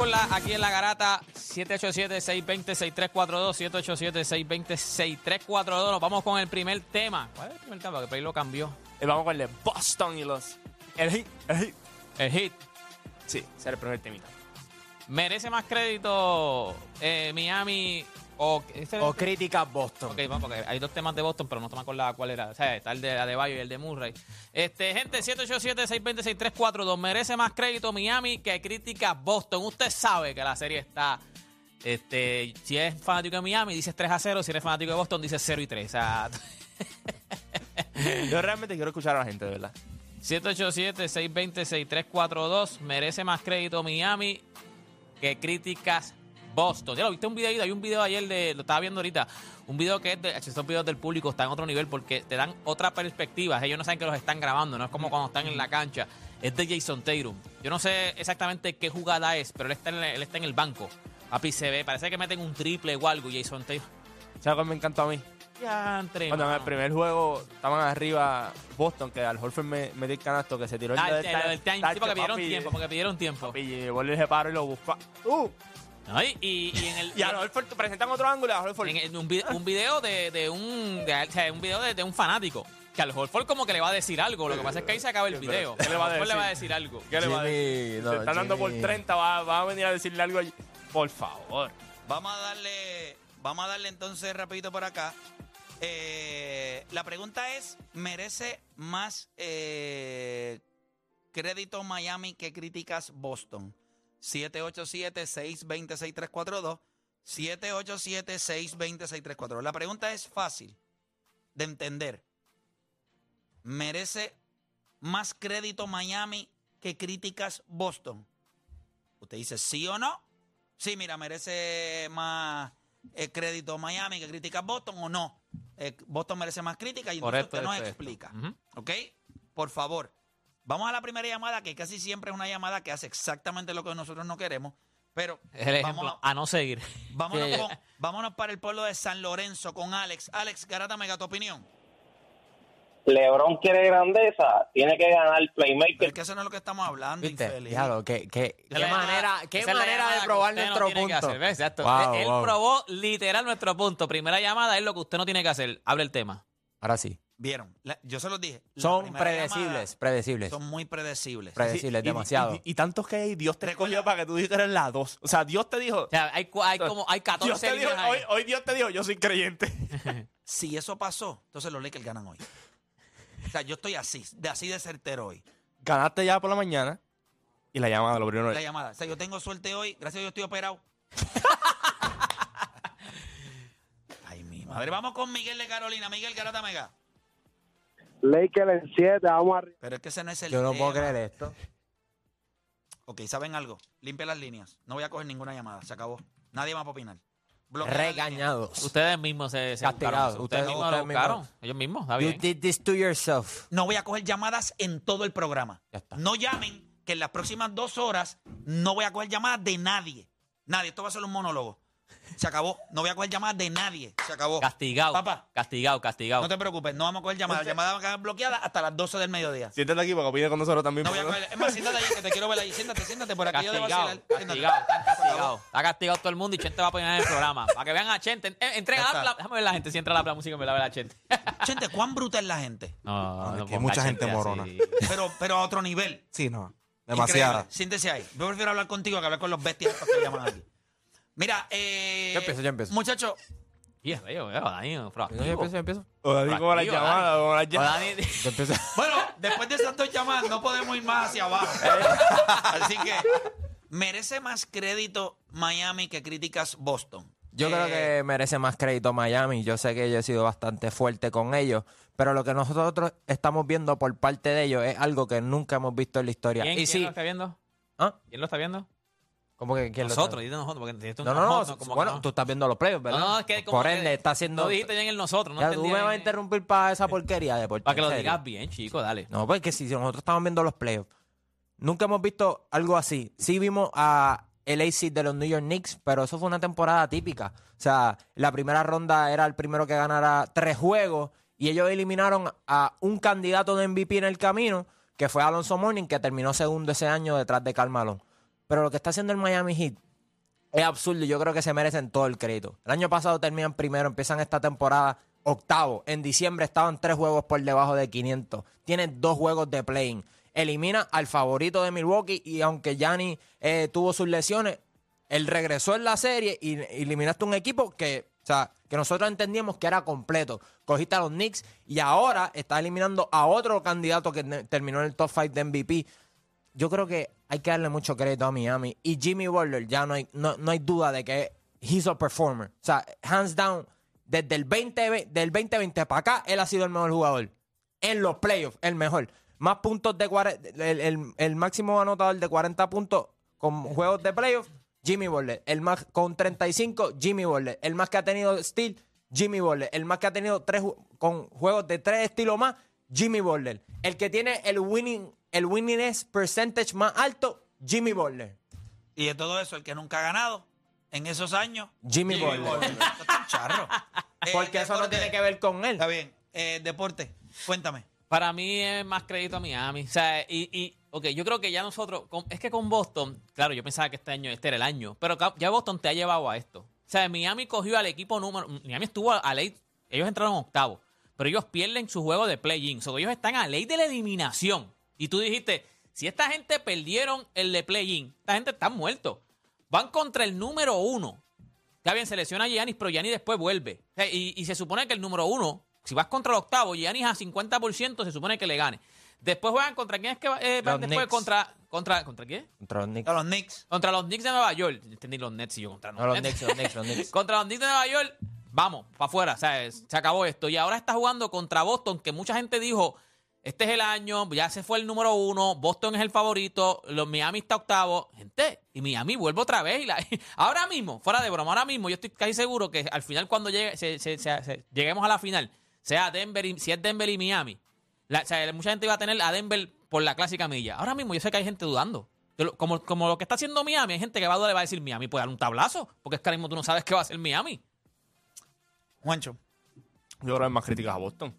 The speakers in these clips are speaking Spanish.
Con la aquí en la garata 787-620-6342, 787-620-6342. Nos vamos con el primer tema. ¿Cuál es el primer tema? Que ahí lo cambió. Y vamos con el de Boston y los. El hit. El hit. El hit. Sí, ese era el primer temita. ¿Merece más crédito eh, Miami o, O críticas Boston. Ok, vamos, porque hay dos temas de Boston, pero no me acuerdo cuál era. O sea, está el de Adebayo y el de Murray. Este, gente, 787-620-6342. Merece más crédito Miami que crítica Boston. Usted sabe que la serie está. Este, si es fanático de Miami, dices 3 a 0. Si eres fanático de Boston, dices 0 y 3. O sea, Yo realmente quiero escuchar a la gente, de verdad. 787-620-6342. Merece más crédito Miami que críticas Boston. Ya lo viste un video, hay un video ayer de, lo estaba viendo ahorita, un video que es de, estos videos del público están en otro nivel porque te dan otra perspectiva. Ellos no saben que los están grabando, no es como cuando están en la cancha. Es de Jason Tatum. Yo no sé exactamente qué jugada es, pero él está en, el- él está en el banco. Papi se ve, parece que meten un triple o algo. Jason Tatum. ¿Sabes cuál me encantó a mí? Entre, Cuando en el primer juego estaban arriba Boston, que al Horford me metió el canasto, que se tiró Ah, el, el- el time, sí, tacho, porque pidieron papi, tiempo, porque pidieron tiempo. papi, llegó el paro y lo buscó. ¡Uh! Y, en el, Y a Horford presentan otro ángulo a en el- un, video, un video de, de un de- o sea, un video de, de un fanático que al Horford como que le va a decir algo lo que pasa es que ahí se acaba el video ¿Qué le va a le va a decir? decir algo ¿Qué le va a Jimmy, decir? no, Se están dando por Jimmy. 30, va, va a venir a decirle algo allí. Por favor. Vamos a darle, vamos a darle entonces rapidito por acá. Eh, la pregunta es, ¿merece más eh, crédito Miami que críticas Boston? 787-620-6342. 787-620-6342. La pregunta es fácil de entender. ¿Merece más crédito Miami que críticas Boston? Usted dice sí o no. Sí, mira, merece más eh, crédito Miami que críticas Boston o no. Eh, Boston merece más crítica y usted nos esto, explica. ¿Ok? Por favor. Vamos a la primera llamada, que casi siempre es una llamada que hace exactamente lo que nosotros no queremos. Pero es el ejemplo vámonos, a no seguir vámonos, Sí. con- vámonos para el pueblo de San Lorenzo con Alex. Alex, Garata Mega, tu opinión. LeBron quiere grandeza, tiene que ganar Pero playmaker. es que eso no es lo que estamos hablando, ¿Viste? infeliz. Diablo, qué, qué, Esa qué es la llamada- manera, qué manera de probar no nuestro punto. Exacto. Wow, él wow. probó literal nuestro punto primera llamada es lo que usted no tiene que hacer abre el tema Ahora sí. Vieron, La- yo se los dije. la Son primera predecibles, llamada predecibles. Son muy predecibles. Predecibles, y- demasiado. Y, y tantos que hay, Dios te escogió para que tú dijeras la dos. O sea, Dios te dijo. o sea hay, como hay Dios 14 te dijo líneas ahí. hoy, hoy Dios te dijo, yo soy creyente. Si eso pasó, entonces los Lakers ganan hoy. O sea, yo estoy así, de así de certero hoy. Ganaste ya por la mañana y la llamada lo primero. La llamada. O sea, yo tengo suerte hoy, gracias a Dios estoy operado. Ay, mi madre. Vamos con Miguel de Carolina. Miguel Garata Mega. Lakers en 7, vamos arriba. Pero es que ese no es el Yo no puedo creer esto. Ok, ¿saben algo? Limpia las líneas. No voy a coger ninguna llamada. Se acabó. Nadie más va a opinar. Bloquea las. Regañados. ustedes mismos se, se Castigados. buscaron. ustedes, Ustedes- mismos ustedes lo buscaron mismos. ellos mismos está You bien did this to yourself. No voy a coger llamadas en todo el programa. Ya está. No llamen que en las próximas dos horas no voy a coger llamadas de nadie. Nadie. Esto va a ser un monólogo. Se acabó. No voy a coger llamadas de nadie. Se acabó. castigado Papá. castigado castigado No te preocupes, no vamos a coger llamadas. Llamadas van a quedar bloqueadas hasta las 12 del mediodía. Siéntate aquí para que opine con nosotros también. No voy a coger. Es más, siéntate ahí, que te quiero ver ahí. Siéntate, siéntate por aquí. Yo debo Castigado, castigado, están castigados. Está castigado todo el mundo y Chente va a poner en el programa. Para que vean a Chente. Eh, Entrega la, la- déjame ver la gente si entra la, la música y me la ve la Chente. Gente, ¿cuán bruta es la gente? No, no, que ponga mucha Chente gente morona. así. Pero, pero a otro nivel. Sí, no. Increíble. Demasiada. Siéntese ahí. Yo prefiero hablar contigo que hablar con los bestias que llaman aquí. Mira, eh. Yo empiezo, yo empiezo. Muchachos, Y es Dani, Yo empiezo, yo empiezo. O Dani como Proactivo, O llamadas. Dani- Yo empiezo. bueno, después de esas dos llamadas no podemos ir más hacia abajo. Así que, ¿merece más crédito Miami que críticas Boston? Yo Eh, creo que merece más crédito Miami. Yo sé que yo he sido bastante fuerte con ellos, pero lo que nosotros estamos viendo por parte de ellos es algo que nunca hemos visto en la historia. ¿Quién, y quién sí, lo está viendo? ¿Ah? ¿Quién lo está viendo? ¿Cómo que nosotros, dite nosotros, porque es No, un no, no. nosotros, como que bueno, no. tú estás viendo los playoffs, ¿verdad? No, no, es que como por que ende está haciendo. No dijiste bien el nosotros, no Ya, tú me vas a interrumpir para esa porquería de Para que lo digas bien, chico, dale. No, porque si nosotros estamos viendo los playoffs, nunca hemos visto algo así. Sí vimos a el AC de los New York Knicks, pero eso fue una temporada típica. O sea, la primera ronda era el primero que ganara tres juegos y ellos eliminaron a un candidato de MVP en el camino, que fue Alonso Mourning, que terminó segundo ese año detrás de Karl Malone. Pero lo que está haciendo el Miami Heat es absurdo y yo creo que se merecen todo el crédito. El año pasado terminan primero, empiezan esta temporada octavo. En diciembre estaban tres juegos por debajo de 500. Tienen dos juegos de playing. Elimina al favorito de Milwaukee y aunque Gianni eh, tuvo sus lesiones, él regresó en la serie y eliminaste un equipo que, o sea, que nosotros entendíamos que era completo. Cogiste a los Knicks y ahora está eliminando a otro candidato que terminó en el top 5 de MVP yo creo que hay que darle mucho crédito a Miami. Y Jimmy Butler, ya no hay, no, no hay duda de que he's a performer. O sea, hands down, desde el 20, del 2020 para acá, él ha sido el mejor jugador. En los playoffs, el mejor. Más puntos de 40, el, el- el máximo anotador de 40 puntos con juegos de playoffs, Jimmy Butler. El más con 35, Jimmy Butler. El más que ha tenido steal, Jimmy Butler. El más que ha tenido tres con juegos de tres estilos más, Jimmy Butler. El que tiene el winning, el winningest percentage más alto, Jimmy Butler. Y de todo eso, el que nunca ha ganado en esos años. Jimmy Butler. Esto está un charro. Eh, Porque eso no tiene que ver con él. Está bien. Eh, deporte, cuéntame. Para mí es más crédito a Miami. O sea, y, y ok, yo creo que ya nosotros, con- es que con Boston, claro, yo pensaba que este año, este era el año, pero ya Boston te ha llevado a esto. O sea, Miami cogió al equipo número, Miami estuvo a ley, ellos entraron octavo, pero ellos pierden su juego de play-in, so, ellos están a ley de la eliminación. Y tú dijiste, si esta gente perdieron el de play-in, esta gente está muerto. Van contra el número uno. Está bien, selecciona a Giannis, pero Giannis después vuelve. Y, y se supone que el número uno, si vas contra el octavo, Giannis a 50% se supone que le gane. Después juegan contra quién es que va- eh, van Los después Knicks. contra contra contra quién? Contra los Knicks. A los Knicks. Contra los Knicks de Nueva York. Entendí los Nets y yo contra los, No, los Nets. Knicks, los Knicks, los Knicks. contra los Knicks de Nueva York, vamos, para afuera, o sea, se acabó esto. Y ahora está jugando contra Boston, que mucha gente dijo, este es el año, ya se fue el número uno, Boston es el favorito, los Miami está octavo. Gente, y Miami vuelve otra vez. Y la- ahora mismo, fuera de broma, ahora mismo yo estoy casi seguro que al final cuando llegue, se- se- se- se- lleguemos a la final, sea Denver, y- si es Denver y Miami, la- o sea, mucha gente iba a tener a Denver por la clásica milla. Ahora mismo yo sé que hay gente dudando. Como, como lo que está haciendo Miami, hay gente que va a dudar y va a decir Miami puede dar un tablazo, porque es que ahora mismo tú no sabes qué va a hacer Miami. Juancho. Yo que hay más críticas a Boston.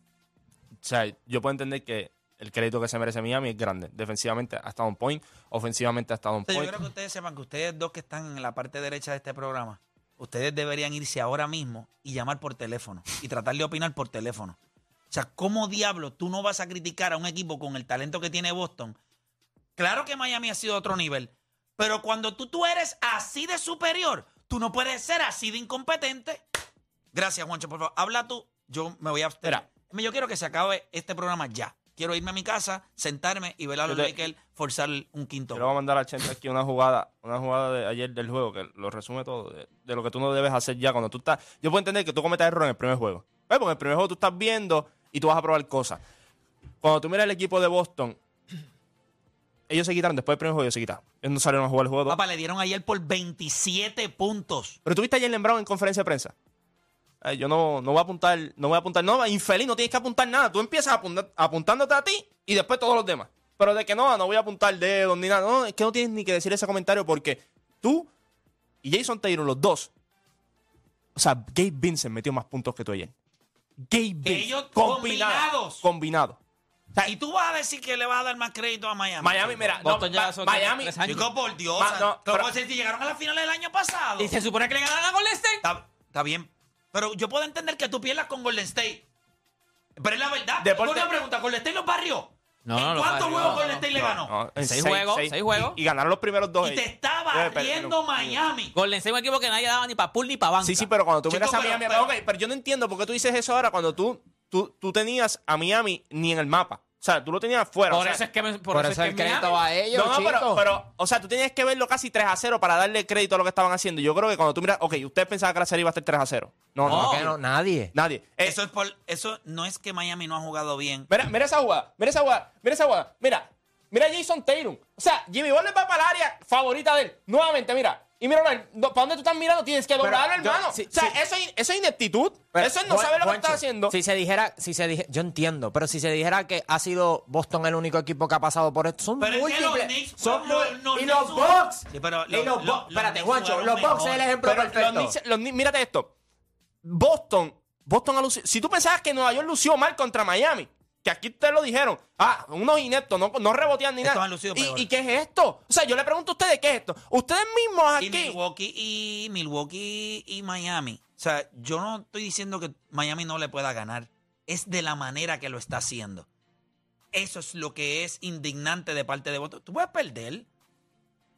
O sea, yo puedo entender que el crédito que se merece Miami es grande. Defensivamente ha estado un point, ofensivamente ha estado un O sea, yo creo que ustedes sepan que ustedes dos que están en la parte derecha de este programa, ustedes deberían irse ahora mismo y llamar por teléfono y tratar de opinar por teléfono. O sea, ¿cómo diablo tú no vas a criticar a un equipo con el talento que tiene Boston? Claro que Miami ha sido otro nivel, pero cuando tú, tú eres así de superior, tú no puedes ser así de incompetente. Gracias, Juancho, por favor. Habla tú, yo me voy a abstener. Yo quiero que se acabe este programa ya. Quiero irme a mi casa, sentarme y ver a los Yo te- Lakers forzar un quinto. Le voy a mandar a Chente aquí una jugada, una jugada de ayer del juego que lo resume todo, de, de lo que tú no debes hacer ya cuando tú estás. Yo puedo entender que tú cometas error en el primer juego. ¿Ves? Porque en el primer juego tú estás viendo y tú vas a probar cosas. Cuando tú miras el equipo de Boston, ellos se quitaron después del primer juego, ellos se quitaron. Ellos no salieron a jugar el juego. dos. Papá, le dieron ayer por 27 puntos. Pero tú viste ayer Brown en conferencia de prensa. Ay, yo no, no voy a apuntar, no voy a apuntar, no, infeliz, no tienes que apuntar nada. Tú empiezas apunta- apuntándote a ti y después todos los demás. Pero de que no, no voy a apuntar dedos ni nada. No, es que no tienes ni que decir ese comentario porque tú y Jason Taylor, los dos. O sea, Gabe Vincent metió más puntos que tú ayer. Gabe Vincent. ellos combinados. Combinado. O sea, Y tú vas a decir que le vas a dar más crédito a Miami. Miami, mira, no, ya son Miami. tres años. Chico, por Dios. Ma- o sea, no, ¿cómo pero- es si llegaron a la final del año pasado? Y se supone que le ganan a Golden State. Está, está bien. Pero yo puedo entender que tú pierdas con Golden State. Pero es la verdad. Deporte- Una pregunta, ¿Golden State los barrió? No, ¿En no, cuántos juegos Golden State le ganó? No, en Seis juegos, seis juegos. Y, y ganaron los primeros dos. y te ellos. está pero- barriendo pero- Miami. Golden State es un equipo que nadie daba ni para pool ni para banca. Sí, sí, pero cuando tú miras a pero- Miami, pero- ok, pero yo no entiendo por qué tú dices eso ahora cuando tú, tú, tú tenías a Miami ni en el mapa. O sea, tú lo tenías fuera. Por o sea, eso es que me- por, Por, eso, eso es el que crédito a ellos, no, no, pero, pero, o sea, tú tenías que verlo casi 3 a 0 para darle crédito a lo que estaban haciendo. Yo creo que cuando tú miras, ok, ustedes pensaban que la serie iba a estar 3 a 0. No, no, No. no. Nadie. Nadie. Eh, Eso, es por, eso no es que Miami no ha jugado bien. Mira, mira esa jugada, mira esa jugada, mira esa jugada. Mira, mira a Jason Taylor. O sea, Jimmy Butler va para el área favorita de él. Nuevamente, mira. Y mira, ¿para dónde tú estás mirando? Tienes que doblarlo, yo- hermano. o sea, eso, es, eso es ineptitud. Pero, eso es no saber lo que Juancho, está haciendo. Si se dijera, si se dije, yo entiendo, pero si se dijera que ha sido Boston el único equipo que ha pasado por esto, son Pero es que los múltiples. Knicks, son y los Bucks. Sí, pero y los- los los- Bucks. los Espérate, Juancho, los Bucks es el ejemplo Pero perfecto. los Knicks- los Knicks- mírate esto. Boston, Boston ha lucido- Si tú pensabas que Nueva York lució mal contra Miami, que aquí ustedes lo dijeron, ah, unos ineptos, no, no rebotean ni Estos nada. ¿Y. ¿Y qué es esto? O sea, yo le pregunto a ustedes qué es esto. Ustedes mismos Y aquí. Milwaukee y Milwaukee y Miami. O sea, yo no estoy diciendo que Miami no le pueda ganar. Es de la manera que lo está haciendo. Eso es lo que es indignante de parte de Boston. Tú puedes perder.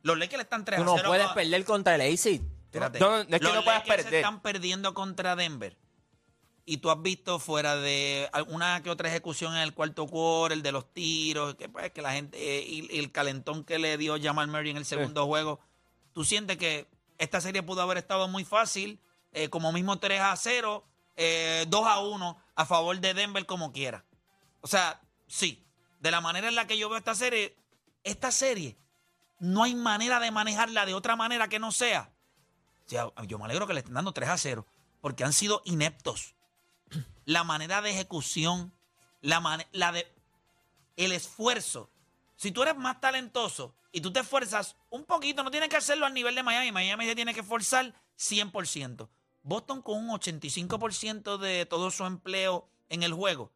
Los Lakers están 3 Tú a no 0. puedes perder contra el AC. espérate. No, no, es que Los no puedes Lakers perder. están perdiendo contra Denver. Y tú has visto fuera de alguna que otra ejecución en el cuarto quarter, el de los tiros, que, pues, que la gente, eh, y, y el calentón que le dio Jamal Murray en el segundo juego. Tú sientes que esta serie pudo haber estado muy fácil, eh, como mismo 3 a 0, eh, 2 a 1 a favor de Denver como quiera. O sea, sí, de la manera en la que yo veo esta serie, esta serie no hay manera de manejarla de otra manera que no sea. O sea, yo me alegro que le estén dando 3 a 0, porque han sido ineptos. La manera de ejecución, la, mane- la de el esfuerzo. Si tú eres más talentoso y tú te esfuerzas un poquito, no tienes que hacerlo al nivel de Miami. Miami se tiene que esforzar 100%. Boston con un 85% de todo su empleo en el juego.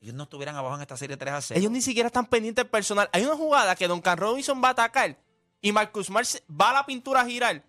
Ellos no estuvieran abajo en esta serie 3 a 0. Ellos ni siquiera están pendientes del personal. Hay una jugada que Duncan Robinson va a atacar y Marcus Smart va a la pintura a girar,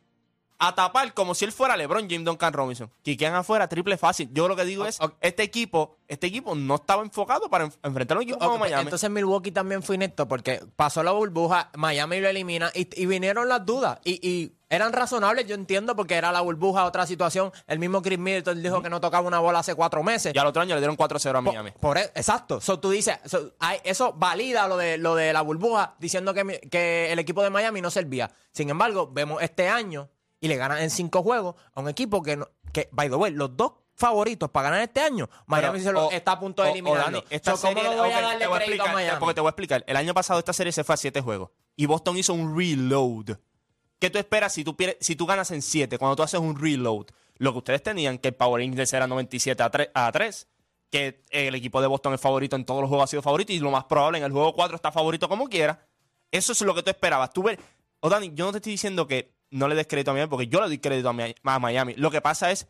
a tapar como si él fuera LeBron James Duncan Robinson. Que quedan afuera, triple fácil. Yo lo que digo es, este equipo, este equipo no estaba enfocado para enf- enfrentar a un equipo como pues, Miami. Entonces Milwaukee también fue inepto porque pasó la burbuja, Miami lo elimina y, y vinieron las dudas. Y, y eran razonables, yo entiendo, porque era la burbuja, otra situación. El mismo Chris Middleton dijo que no tocaba una bola hace cuatro meses. y al otro año le dieron 4-0 a Miami. Por, e- exacto. So, tú dices, so, hay- eso valida lo de, lo de la burbuja, diciendo que, que el equipo de Miami no servía. Sin embargo, vemos este año y le ganan en cinco juegos a un equipo que, no- que by the way, los dos favoritos para ganar este año, Miami Pero, se lo o- está a punto de eliminarlo. Esta So, ¿Cómo no voy a ok, darle te voy a crédito a explicar, Miami? Porque te voy a explicar. El año pasado esta serie se fue a 7 juegos y Boston hizo un reload. ¿Qué tú esperas si tú, si tú ganas en 7 cuando tú haces un reload? Lo que ustedes tenían, que el Power Index era 97 a 3, a 3 que el equipo de Boston es favorito en todos los juegos ha sido favorito y lo más probable en el juego 4 está favorito como quiera. Eso es lo que tú esperabas. Tú ver, o Dani, yo no te estoy diciendo que no le des crédito a Miami porque yo le doy crédito a, Mi- a Miami. Lo que pasa es,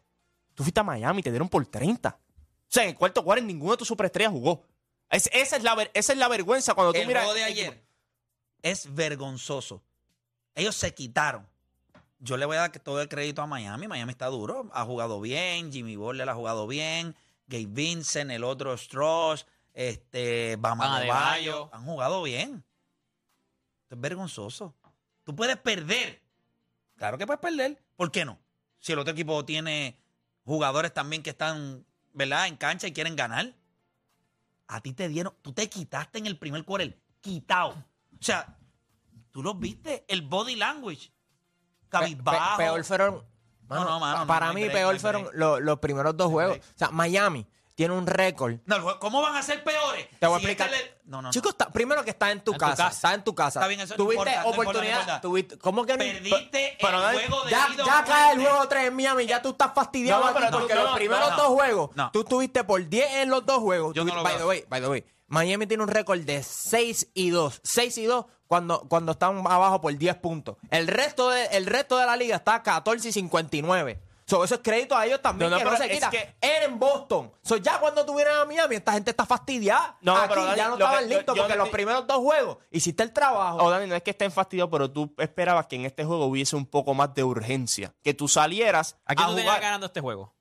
tú fuiste a Miami y te dieron por 30. O sea, en el cuarto cuarto ninguno de tus superestrellas jugó. Es- esa, es la, ver- esa es la vergüenza cuando tú el miras. juego de ayer es vergonzoso. Ellos se quitaron. Yo le voy a dar que todo el crédito a Miami. Miami está duro. Ha jugado bien. Jimmy Butler ha jugado bien. Gabe Vincent, el otro Strauss, este, Bama. Han jugado bien. Esto es vergonzoso. Tú puedes perder. Claro que puedes perder. ¿Por qué no? Si el otro equipo tiene jugadores también que están, ¿verdad?, en cancha y quieren ganar. A ti te dieron, tú te quitaste en el primer quarter, quitado. O sea, tú los viste, el body language. Cabizbajo. pe- peor fueron. mano, no, mano, no, para no mí, break, peor fueron los, los primeros dos juegos. O sea, Miami tiene un récord. No, ¿Cómo van a ser peores? Te voy a Si este explicar. le- No, no, no. Chicos, está- primero que estás en tu casa. casa. Estás en tu casa. Está bien, eso no Tuviste importa, no importa, no oportunidad. importa. tuviste- ¿Cómo que no? Perdiste el juego de Ya, vida o ya cae el juego 3 en Miami, ya tú estás fastidiado No, no, aquí pero porque no, los no, primeros no, dos juegos, no. tú tuviste por 10 en los dos juegos. Yo no Tú- lo by veo the way, by the way, Miami tiene un récord de 6 y 2. 6 y 2 cuando, cuando están abajo por 10 puntos. El resto, de, el resto de la liga está 14 y 59. So, eso es crédito a ellos también, No, no, que no pero se es quita. que- Era en Boston. So, ya cuando tuvieran a Miami, esta gente está fastidiada. No, Aquí pero Dani, ya no que- estaban listos yo porque no los primeros dos juegos hiciste el trabajo. O Dani, no es que estén fastidiados, pero tú esperabas que en este juego hubiese un poco más de urgencia. Que tú salieras ¿A quién a tú tenías jugar. ganando este juego?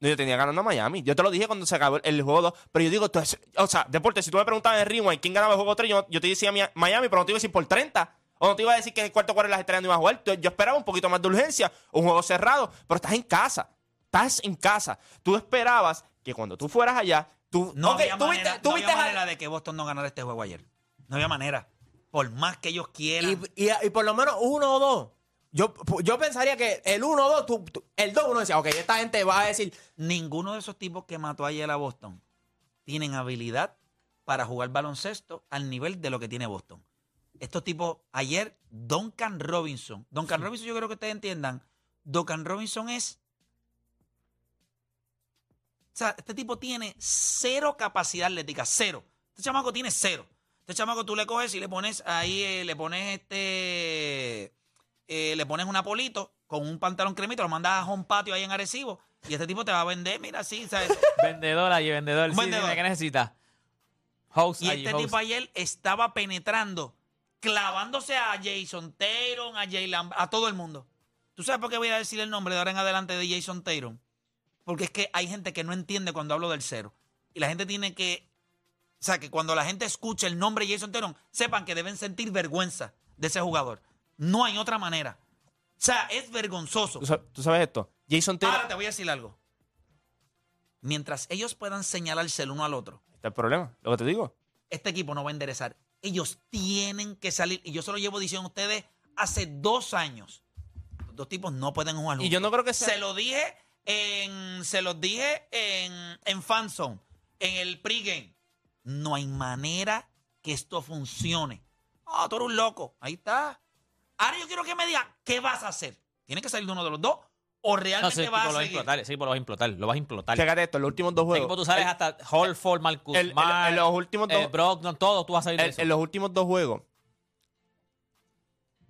No, yo tenía ganando a Miami. Yo te lo dije cuando se acabó el juego 2. Pero yo digo, tú es- o sea, deporte, si tú me preguntabas en Rewind quién ganaba el juego 3, yo, yo te decía Mi- Miami, pero no te iba a decir por 30. O no te iba a decir que en el cuarto cuarto las estrellas no iban a jugar. Yo- esperaba un poquito más de urgencia, un juego cerrado, pero estás en casa. Estás en casa. Tú esperabas que cuando tú fueras allá, Tú, No ok, había, tú manera, viste- tú no viste había a- manera de que Boston no ganara este juego ayer. No había manera. Por más que ellos quieran. Y, y- y por lo menos uno o dos. Yo, yo pensaría que el uno o dos, tú- tú- el dos uno decía, ok, esta gente va a decir, Ninguno de esos tipos que mató ayer a Boston tienen habilidad para jugar baloncesto al nivel de lo que tiene Boston. Estos tipos, ayer, Duncan Robinson. Duncan Robinson, yo creo que ustedes entiendan. Duncan Robinson es. O sea, este tipo tiene cero capacidad atlética, cero. Este chamaco tiene cero. Este chamaco tú le coges y le pones ahí, eh, le pones este. eh, le pones un apolito con un pantalón cremito, lo mandas a un patio ahí en Arecibo y este tipo te va a vender, mira, así, ¿sabes? Vendedor allí, vendedor. Sí, vendedor. ¿qué necesitas? Host Y allí, este host. tipo ayer estaba penetrando, clavándose a Jason Tatum, a Jalen, a todo el mundo. ¿Tú sabes por qué voy a decir el nombre de ahora en adelante de Jason Tatum? Porque es que hay gente que no entiende cuando hablo del cero. Y la gente tiene que, o sea, que cuando la gente escuche el nombre Jason Tatum, sepan que deben sentir vergüenza de ese jugador. No hay otra manera. O sea, es vergonzoso. ¿Tú sabes, tú sabes esto? Jason Taylor. Ahora te voy a decir algo. Mientras ellos puedan señalarse el uno al otro, Está el problema, lo que te digo. este equipo no va a enderezar. Ellos tienen que salir. Y yo se lo llevo diciendo a ustedes hace dos años. Los dos tipos no pueden jugar Y yo no creo que sea. Se lo dije en. Se los dije en, en Fanzone, en el pregame. No hay manera que esto funcione. Ah, tú eres un loco. Ahí está. Ahora yo quiero que me diga qué vas a hacer. Tiene que salir de uno de los dos. O No, realmente ese equipo vas lo a va a seguir. explotar. Ese equipo lo vas a explotar. Lo vas a explotar. Fíjate esto, en los últimos dos Ese juegos. equipo tú sales el- hasta Holford, Marcus el- en los últimos eh, dos- Brogdon, todo. Tú vas a salir de en, eso. en los últimos dos juegos,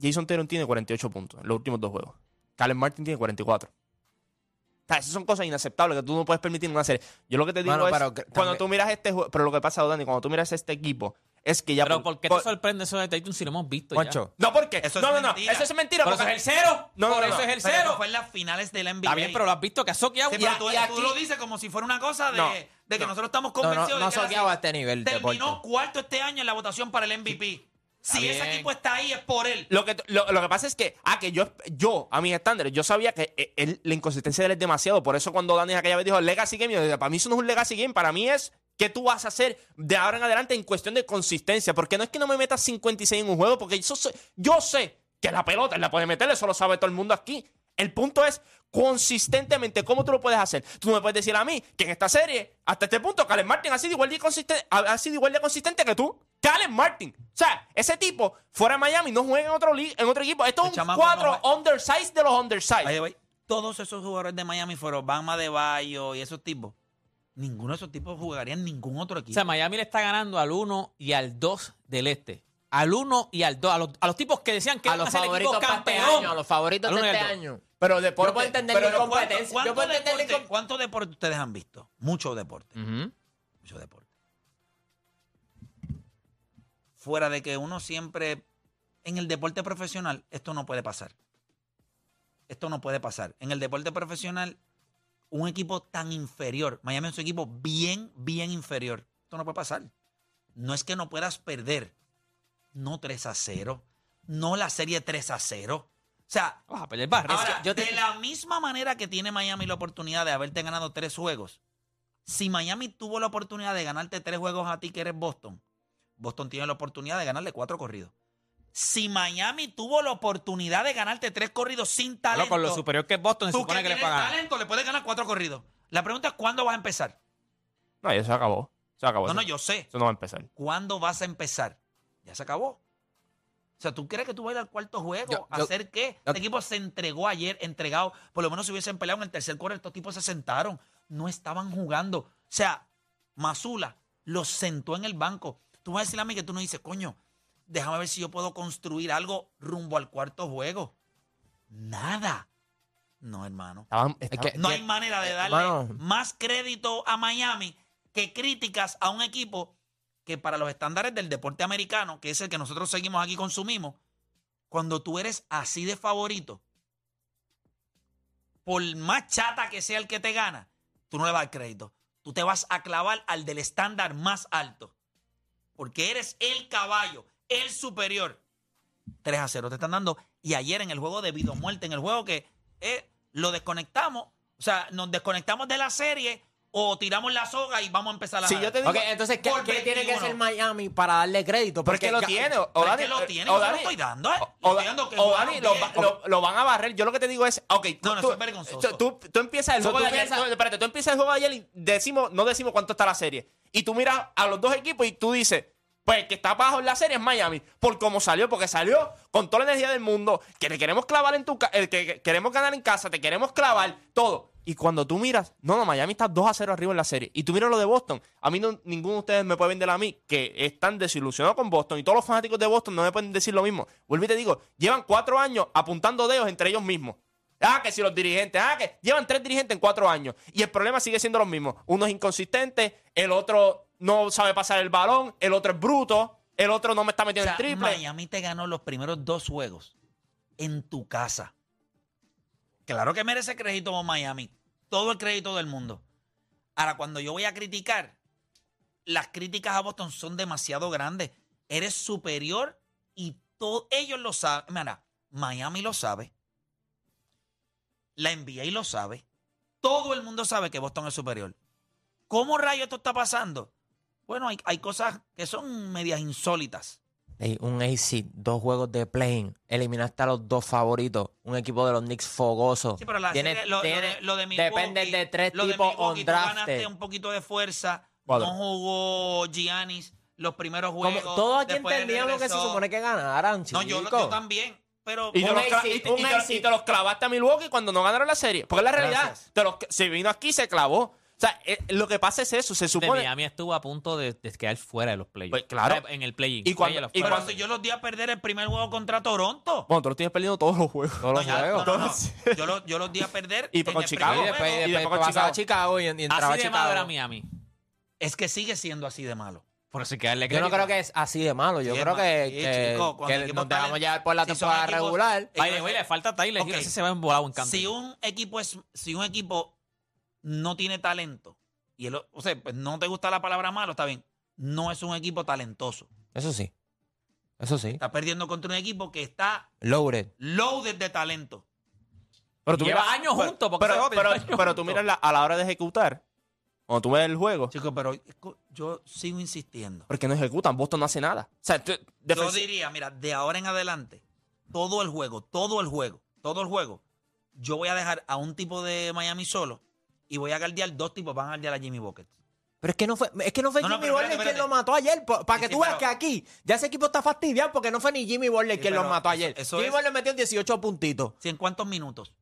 Jason Taylor tiene 48 puntos. En los últimos dos juegos. Calen Martin tiene 44. O sea, esas son cosas inaceptables que tú no puedes permitir en una serie. Yo lo que te digo es, pero que- cuando también- tú miras este juego, pero lo que pasa, Dani, cuando tú miras este equipo, es que ya... Pero ¿por qué por- te sorprende eso de Tatum si lo hemos visto Juancho, No, ¿por qué? Eso es no, no, no, mentira. eso es mentira. ya? Eso porque- es el cero. No, no, Por no, eso no. es el Pero cero. fue en las finales del NBA. Está bien, pero lo has visto que ha soqueado. Sí, pero tú, y aquí- tú lo dices como si fuera una cosa de, No, de que no. nosotros estamos no, no, convencidos no de que era soqueaba a este nivel. Terminó Deporte. cuarto este año en la votación para el MVP. Si ese equipo está ahí es por él. Lo que, lo, lo que pasa es que, ah, que yo, yo, a mis estándares, yo sabía que eh, él- la inconsistencia de él es demasiado. Por eso cuando Dani aquella vez dijo Legacy Game, yo dije, para mí eso no es un Legacy Game, para mí es qué tú vas a hacer de ahora en adelante en cuestión de consistencia. Porque no es que no me metas 56 en un juego, porque yo sé, yo sé que la pelota la puede meter, eso lo sabe todo el mundo aquí. El punto es consistentemente, ¿cómo tú lo puedes hacer? Tú no me puedes decir a mí que en esta serie, hasta este punto, Calen Martin ha sido igual de consistente, ha, sido igual de consistente que tú. Calen Martin. O sea, ese tipo fuera de Miami no juega en otro, en otro equipo. Esto es un chamaco cuatro no undersized de los way, todos esos jugadores de Miami fueron Bama de Bayo y esos tipos. Ninguno de esos tipos jugaría en ningún otro O equipo. sea, Miami le está ganando al 1 y al 2 del este. Al 1 y al 2. A los, a los tipos que decían que a iban los ser el equipo este campeón. año, a los favoritos de este año. Pero Yo deporte, puedo entender pero mi competencia. ¿Cuánto, Yo puedo entender mi deporte, com- cuánto deporte ustedes han visto? Mucho deporte. Ujú. Mucho deporte. Fuera de que uno siempre. En el deporte profesional, esto no puede pasar. Esto no puede pasar. En el deporte profesional, un equipo tan inferior. Miami es un equipo bien, bien inferior. Esto no puede pasar. No es que no puedas perder. No 3 a 0. No la serie 3 a 0. O sea, Vas a perder barrio. Ahora, yo te- de la misma manera que tiene Miami la oportunidad de haberte ganado tres juegos, si Miami tuvo la oportunidad de ganarte tres juegos a ti que eres Boston, Boston tiene la oportunidad de ganarle cuatro corridos. Si Miami tuvo la oportunidad de ganarte tres corridos sin talento, con lo superior que es Boston, se tú supone que que le pagan. talento le puedes ganar cuatro corridos. La pregunta es ¿cuándo vas a empezar? No, ya se acabó. Se acabó. No, eso. no, yo sé. Eso no va a empezar. ¿Cuándo vas a empezar? Ya se acabó. O sea, ¿tú crees que tú vas a ir al cuarto juego? Yo- ¿A yo- hacer qué? yo- Este equipo se entregó ayer, entregado. Por lo menos si hubiesen peleado en el tercer cuarto, estos tipos se sentaron. No estaban jugando. O sea, Mazula los sentó en el banco. Tú vas a decir a mí que tú no dices, coño, déjame ver si yo puedo construir algo rumbo al cuarto juego. Nada. No, hermano. Estaban- estaban- que- No hay manera de darle Hermano. más crédito a Miami que críticas a un equipo que para los estándares del deporte americano, que es el que nosotros seguimos aquí consumimos, cuando tú eres así de favorito, por más chata que sea el que te gana, tú no le vas a dar crédito. Tú te vas a clavar al del estándar más alto. Porque eres el caballo, el superior. 3 a 0 te están dando. Y ayer en el juego de vida o muerte, en el juego que eh, lo desconectamos, o sea, nos desconectamos de la serie o tiramos la soga y vamos a empezar la Si yo te digo, Ok, entonces, ¿qué, Por qué tiene que 21. ser Miami para darle crédito? pero es que lo tiene. O Dani, lo tiene, o yo se lo estoy dando, ¿eh? o- dando que o jugaron Dani, lo, lo- lo van a barrer. Yo lo que te digo es, ok, tú, No, no, tú- eso es vergonzoso. tú, tú- tú empiezas el juego de ayer, espérate, tú empiezas el juego de ayer y decimos, no decimos cuánto está la serie. Y tú miras a los dos equipos y tú dices, pues el que está abajo en la serie es Miami. Por cómo salió, porque salió con toda la energía del mundo, que te queremos clavar en tu casa, que, que queremos ganar en casa, te queremos clavar, todo. Y cuando tú miras, no, no, Miami está 2 a 0 arriba en la serie. Y tú miras lo de Boston. A mí no, ninguno de ustedes me puede vender a mí que están desilusionados con Boston. Y todos los fanáticos de Boston no me pueden decir lo mismo. Vuelvo y te digo, llevan cuatro años apuntando dedos entre ellos mismos. Ah, que si los dirigentes, ah, que llevan tres dirigentes en cuatro años. Y el problema sigue siendo lo mismo. Uno es inconsistente, el otro no sabe pasar el balón, el otro es bruto, el otro no me está O metiendo sea, el triple. Miami te ganó los primeros dos juegos en tu casa. Claro que merece crédito Miami. Todo el crédito del mundo. Ahora, cuando yo voy a criticar, las críticas a Boston son demasiado grandes. Eres superior y todos ellos lo saben. Mira, Miami lo sabe. La NBA lo sabe. Todo el mundo sabe que Boston es superior. ¿Cómo rayo esto está pasando? Bueno, hay, hay cosas que son medias insólitas. Ey, un AC, dos juegos de playing, eliminaste a los dos favoritos, un equipo de los Knicks fogoso. Sí, pero la Tiene- serie- lo, lo tiene- de, lo de Milwaukee, dependen de tres lo de tipos on tú ganaste un poquito de fuerza. No jugó Giannis los primeros Como juegos. todos aquí entendíamos que se supone que ganaran, No, chicos. yo, yo también. Pero Y te, los, AC, y te- y te- AC. y te los clavaste a Milwaukee cuando no ganaron la serie. Porque es la realidad. Te los- se vino aquí y se clavó. O sea, eh, lo que pasa es eso. Se De supone. Miami estuvo a punto de, de quedar fuera de los playoffs. Pues, claro. O sea, En el play-in. Y cuando- Playoff, y si yo los di a perder el primer juego contra Toronto. Bueno, tú los tienes perdiendo todos los juegos. Todos los No, juegos. no, no, no. Yo, los, yo los di a perder. Y en con el Chicago. Y después, y después después con pasaba a Chicago. Chicago y, y entraba a Así de malo era Chicago. Miami. Es que sigue siendo así de malo. Por eso hay que darle Yo no creo que es así de malo. Yo Sí, creo es que, malo. Sí, que- chico, cuando que nos dejamos llevar por la si son temporada equipos- regular. By the way, le falta Tyler. Ok. Hill, Ese se va embolado en canto. Si un equipo es, si un equipo no tiene talento, y el, o o sea, pues no te gusta la palabra malo, está bien. No es un equipo talentoso. Eso sí. Eso sí. Está perdiendo contra un equipo que está Loaded. loaded de talento. Pero tú Lleva miras- años pero- juntos, porque Pero, se pero, años pero tú miras la- a la hora de ejecutar. Cuando tú ves el juego. Chicos, pero yo sigo insistiendo. Porque no ejecutan. Boston no hace nada. O sea, tú- Yo diría, mira, de ahora en adelante, todo el juego, todo el juego, todo el juego, yo voy a dejar a un tipo de Miami solo y voy a guardiar dos tipos, van a guardiar a Jimmy Bucket. Pero es que no fue, es que no fue No, no, Jimmy Butler quien lo mató ayer. Para Sí, que sí, tú veas pero- que aquí ya ese equipo está fastidiado porque no fue ni Jimmy Butler Sí, quien los mató eso- ayer. eso Jimmy es- Butler metió 18 puntitos. ¿Sí, ¿En cuántos minutos?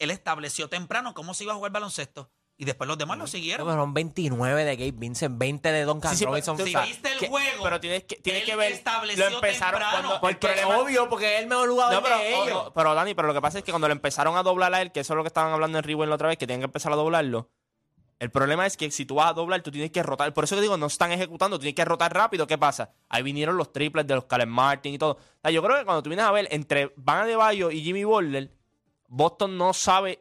Él estableció temprano cómo se iba a jugar baloncesto y después los demás lo siguieron. Fueron 29 de Gabe Vincent, 20 de Duncan Sí, sí, Robinson. pero- Si o sea, viste el que- juego, Pero tienes que, tienes él que ver. Lo empezaron cuando. porque problema- obvio, porque es el mejor jugador No, pero, de ellos. o- pero Dani, pero lo que pasa es que cuando le empezaron a doblar a él, que eso es lo que estaban hablando en Rewind la otra vez, que tienen que empezar a doblarlo. El problema es que si tú vas a doblar, tú tienes que rotar. Por eso te digo, no están ejecutando, tienes que rotar rápido. ¿Qué pasa? Ahí vinieron los triples de los Calen Martin y todo. O sea, yo creo que cuando tú vienes a ver entre Van de Bayo y Jimmy Butler, Boston no sabe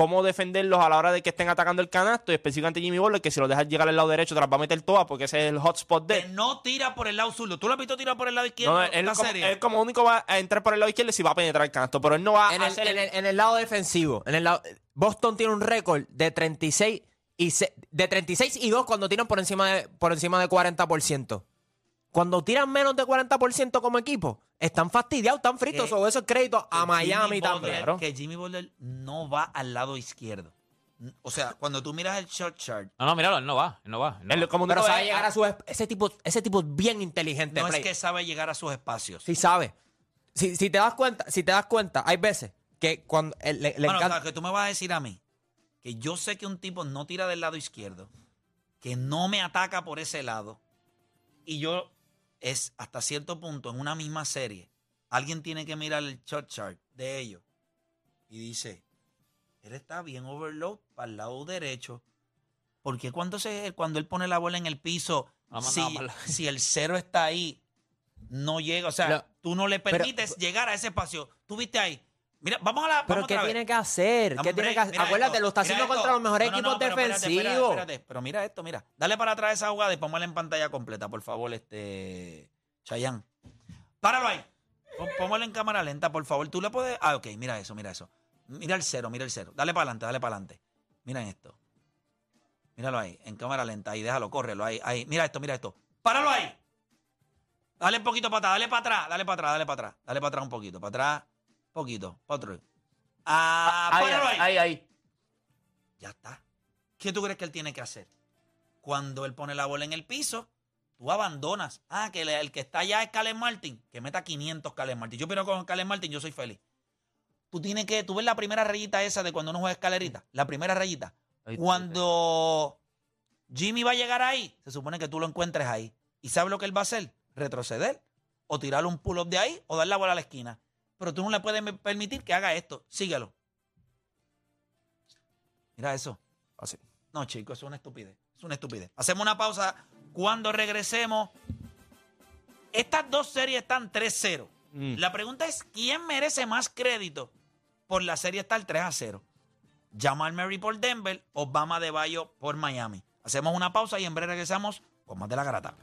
cómo defenderlos a la hora de que estén atacando el canasto, y específicamente Jimmy Butler, que si lo dejas llegar al lado derecho te las va a meter todas porque ese es el hotspot de que él. no tira por el lado zurdo. ¿Tú lo has visto tirar por el lado izquierdo? No, él, como, serie? él como único va a entrar por el lado izquierdo si va a penetrar el canasto, pero él no va en a el, hacer en, el- el, en el lado defensivo, en el lado, Boston tiene un récord de 36 y se- de 36 y 2 cuando tiran por encima de por encima de 40%. Cuando tiran menos de 40% como equipo, están fastidiados, están fritos. Que- o eso es crédito a Miami Jimmy también. Butler- Claro. Que Jimmy Butler no va al lado izquierdo. O sea, cuando tú miras el short chart, No, no, míralo, él no va. Él no va. él no él va. como Pero sabe es- llegar a su esp- ese tipo ese tipo es bien inteligente, no es Play. que sabe llegar a sus espacios. Sí sabe. Si, si te das cuenta, si te das cuenta, hay veces que cuando eh, le, le bueno, o encanta sea, que tú me vas a decir a mí que yo sé que un tipo no tira del lado izquierdo, que no me ataca por ese lado, y yo es hasta cierto punto en una misma serie, alguien tiene que mirar el short chart de ellos y dice, él está bien overload para el lado derecho. Porque cuando, se, cuando él pone la bola en el piso, si, si el cero está ahí, no llega. O sea, tú no le pero- permites llegar a ese espacio. Tú viste ahí. Mira, vamos a la. Pero vamos ¿qué otra vez. tiene que hacer? ¿Qué tiene que hacer? mira Acuérdate, esto, lo está haciendo contra los mejores No, no, equipos pero defensivos. espérate, espérate. Pero mira esto, mira. Dale para atrás esa jugada y ponla en pantalla completa, por favor, este. Chayán. Páralo ahí. Póngalo en cámara lenta, por favor. Tú le puedes. Ah, ok, mira eso, mira eso. Mira el cero, mira el cero. Dale para adelante, dale para adelante. Miren esto. Míralo ahí, en cámara lenta, ahí, déjalo, córrelo, ahí, ahí. Mira esto, mira esto. ¡Páralo ahí! Dale un poquito para atrás, dale para atrás, dale para atrás, dale para atrás, dale para atrás un poquito, para atrás, poquito, para otro. Ah, ahí, páralo ahí. ahí, ahí. Ya está. ¿Qué tú crees que él tiene que hacer? Cuando él pone la bola en el piso, tú abandonas. Ah, que el, que está allá es Calen Martin, que meta 500 Calen Martin. Yo opino con Calen Martin, yo soy feliz. Tú tienes que, tú ves la primera rayita esa de cuando uno juega escalerita, la primera rayita. Ahí. Cuando Jimmy va a llegar ahí, se supone que tú lo encuentres ahí. ¿Y sabes lo que él va a hacer? Retroceder o tirarle un pull-up de ahí o dar la bola a la esquina. Pero tú no le puedes permitir que haga esto. Síguelo. Mira eso. Así. No, chicos, es una estupidez. Es una estupidez. Hacemos una pausa. Cuando regresemos, estas dos series están 3-0. Mm. La pregunta es: ¿quién merece más crédito por la serie estar 3 a 0? Jamal Murray por Denver o Bama de Bayo por Miami. Hacemos una pausa y en breve regresamos con más de la garata.